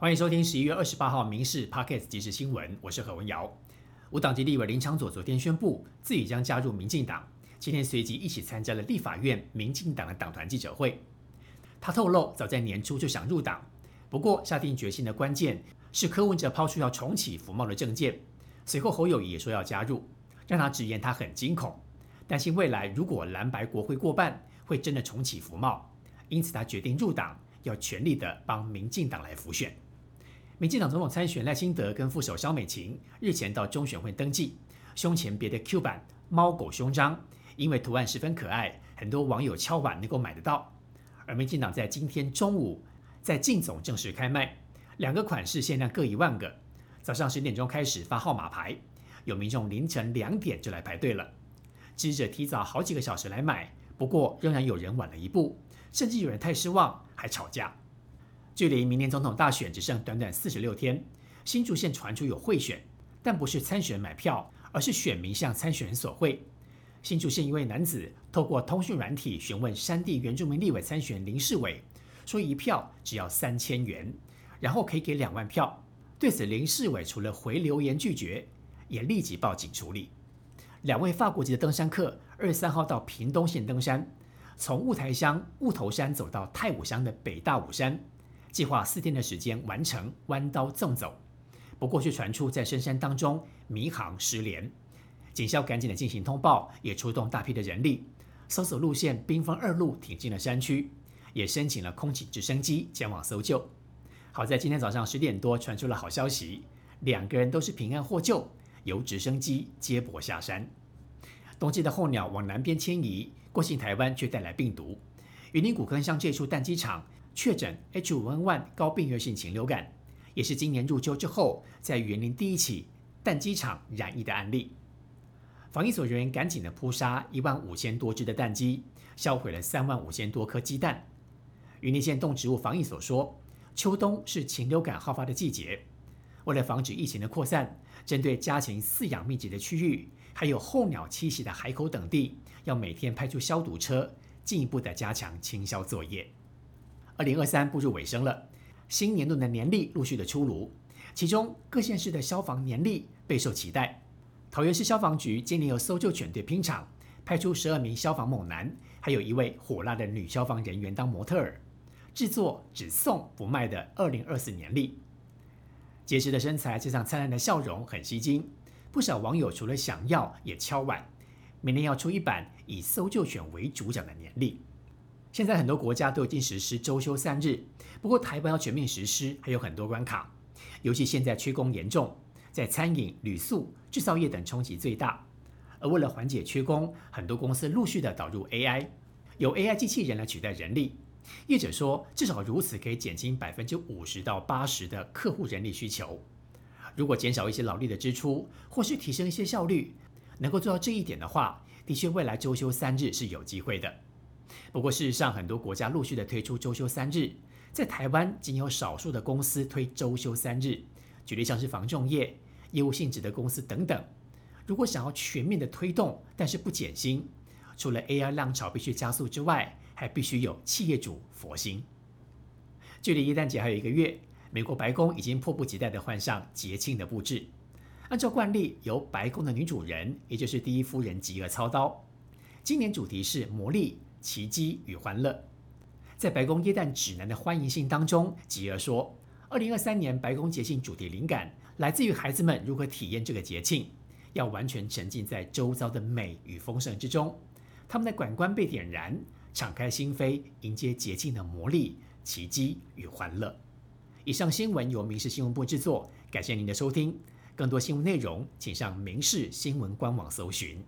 欢迎收听十一月二十八号《民事 Pocket 即时新闻》，我是何文瑶。无党籍立委林昌佐昨天宣布自己将加入民进党，今天随即一起参加了立法院民进党的党团记者会。他透露，早在年初就想入党，不过下定决心的关键是柯文哲抛出要重启服贸的政见，随后侯友谊也说要加入，让他直言他很惊恐，担心未来如果蓝白国会过半，会真的重启服贸，因此他决定入党，要全力的帮民进党来辅选。民进党总统参选赖清德跟副手萧美琴日前到中选会登记，胸前别的 Q 版猫狗胸章，因为图案十分可爱，很多网友敲碗能够买得到。而民进党在今天中午在进总正式开卖，两个款式限量各一万个，早上十点钟开始发号码牌，有民众凌晨两点就来排队了，记者提早好几个小时来买，不过仍然有人晚了一步，甚至有人太失望还吵架。距离明年总统大选只剩短短四十六天，新竹县传出有贿选，但不是参选人买票，而是选民向参选人索贿。新竹县一位男子透过通讯软体询问山地原住民立委参选林世伟，说一票只要三千元，然后可以给两万票。对此，林世伟除了回留言拒绝，也立即报警处理。两位法国籍的登山客二十三号到屏东县登山，从雾台乡雾头山走到太武乡的北大武山。计划四天的时间完成弯刀纵走，不过却传出在深山当中迷航失联，警校赶紧的进行通报，也出动大批的人力搜索路线，兵分二路挺进了山区，也申请了空警直升机前往搜救。好在今天早上十点多传出了好消息，两个人都是平安获救，由直升机接驳下山。冬季的候鸟往南边迁移，过境台湾却带来病毒。云林古坑乡这处蛋机场。确诊 H5N1 高病原性禽流感，也是今年入秋之后在园林第一起蛋鸡场染疫的案例。防疫所人员赶紧的扑杀一万五千多只的蛋鸡，销毁了三万五千多颗鸡蛋。云林县动植物防疫所说，秋冬是禽流感好发的季节，为了防止疫情的扩散，针对家禽饲养密集的区域，还有候鸟栖息的海口等地，要每天派出消毒车，进一步的加强清消作业。二零二三步入尾声了，新年度的年历陆续的出炉，其中各县市的消防年历备受期待。桃园市消防局今年由搜救犬队拼场，派出十二名消防猛男，还有一位火辣的女消防人员当模特儿，制作只送不卖的二零二四年历。结实的身材加上灿烂的笑容，很吸睛。不少网友除了想要，也敲碗，明年要出一版以搜救犬为主角的年历。现在很多国家都已经实施周休三日，不过台湾要全面实施还有很多关卡，尤其现在缺工严重，在餐饮、旅宿、制造业等冲击最大。而为了缓解缺工，很多公司陆续的导入 AI，由 AI 机器人来取代人力。业者说，至少如此可以减轻百分之五十到八十的客户人力需求。如果减少一些劳力的支出，或是提升一些效率，能够做到这一点的话，的确未来周休三日是有机会的。不过，事实上，很多国家陆续的推出周休三日，在台湾仅有少数的公司推周休三日。举例像是防重业、业务性质的公司等等。如果想要全面的推动，但是不减薪，除了 AI 浪潮必须加速之外，还必须有企业主佛心。距离耶诞节还有一个月，美国白宫已经迫不及待的换上节庆的布置。按照惯例，由白宫的女主人，也就是第一夫人吉尔操刀。今年主题是魔力。奇迹与欢乐，在白宫耶诞指南的欢迎信当中，吉尔说，二零二三年白宫节庆主题灵感来自于孩子们如何体验这个节庆，要完全沉浸在周遭的美与丰盛之中，他们的感官被点燃，敞开心扉，迎接节庆的魔力、奇迹与欢乐。以上新闻由民事新闻部制作，感谢您的收听。更多新闻内容，请上民事新闻官网搜寻。